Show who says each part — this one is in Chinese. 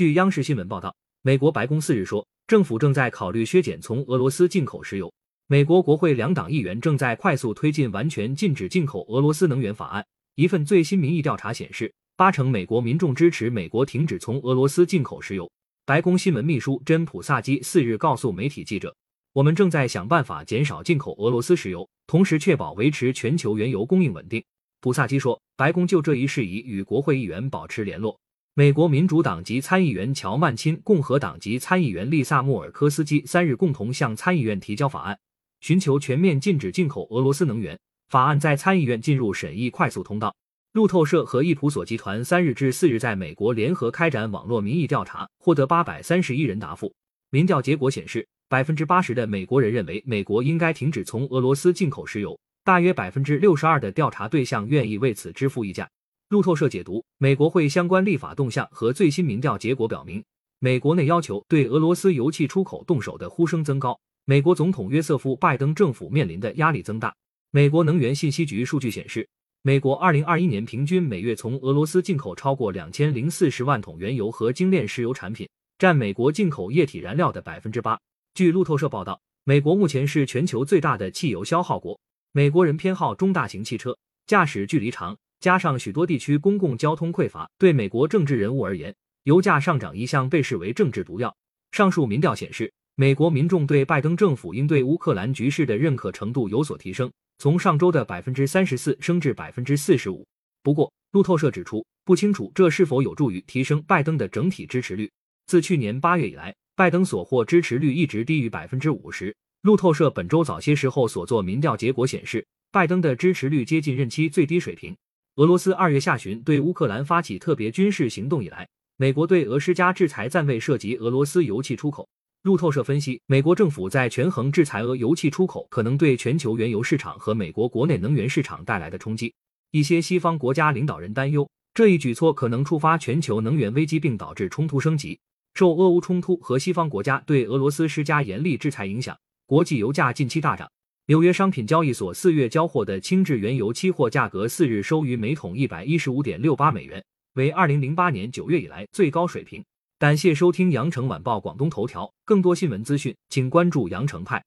Speaker 1: 据央视新闻报道，美国白宫四日说，政府正在考虑削减从俄罗斯进口石油。美国国会两党议员正在快速推进完全禁止进口俄罗斯能源法案。一份最新民意调查显示，八成美国民众支持美国停止从俄罗斯进口石油。白宫新闻秘书珍·普萨基四日告诉媒体记者：“我们正在想办法减少进口俄罗斯石油，同时确保维持全球原油供应稳定。”普萨基说，白宫就这一事宜与国会议员保持联络。美国民主党籍参议员乔曼钦、共和党籍参议员丽萨穆尔科斯基三日共同向参议院提交法案，寻求全面禁止进口俄罗斯能源。法案在参议院进入审议快速通道。路透社和易普索集团三日至四日在美国联合开展网络民意调查，获得八百三十一人答复。民调结果显示，百分之八十的美国人认为美国应该停止从俄罗斯进口石油，大约百分之六十二的调查对象愿意为此支付溢价。路透社解读，美国会相关立法动向和最新民调结果表明，美国内要求对俄罗斯油气出口动手的呼声增高，美国总统约瑟夫·拜登政府面临的压力增大。美国能源信息局数据显示。美国二零二一年平均每月从俄罗斯进口超过两千零四十万桶原油和精炼石油产品，占美国进口液体燃料的百分之八。据路透社报道，美国目前是全球最大的汽油消耗国。美国人偏好中大型汽车，驾驶距离长，加上许多地区公共交通匮乏，对美国政治人物而言，油价上涨一向被视为政治毒药。上述民调显示，美国民众对拜登政府应对乌克兰局势的认可程度有所提升。从上周的百分之三十四升至百分之四十五。不过，路透社指出，不清楚这是否有助于提升拜登的整体支持率。自去年八月以来，拜登所获支持率一直低于百分之五十。路透社本周早些时候所做民调结果显示，拜登的支持率接近任期最低水平。俄罗斯二月下旬对乌克兰发起特别军事行动以来，美国对俄施加制裁暂未涉及俄罗斯油气出口。路透社分析，美国政府在权衡制裁俄油气出口可能对全球原油市场和美国国内能源市场带来的冲击。一些西方国家领导人担忧，这一举措可能触发全球能源危机，并导致冲突升级。受俄乌冲突和西方国家对俄罗斯施加严厉制裁影响，国际油价近期大涨。纽约商品交易所四月交货的轻质原油期货价格四日收于每桶一百一十五点六八美元，为二零零八年九月以来最高水平。感谢收听羊城晚报广东头条，更多新闻资讯，请关注羊城派。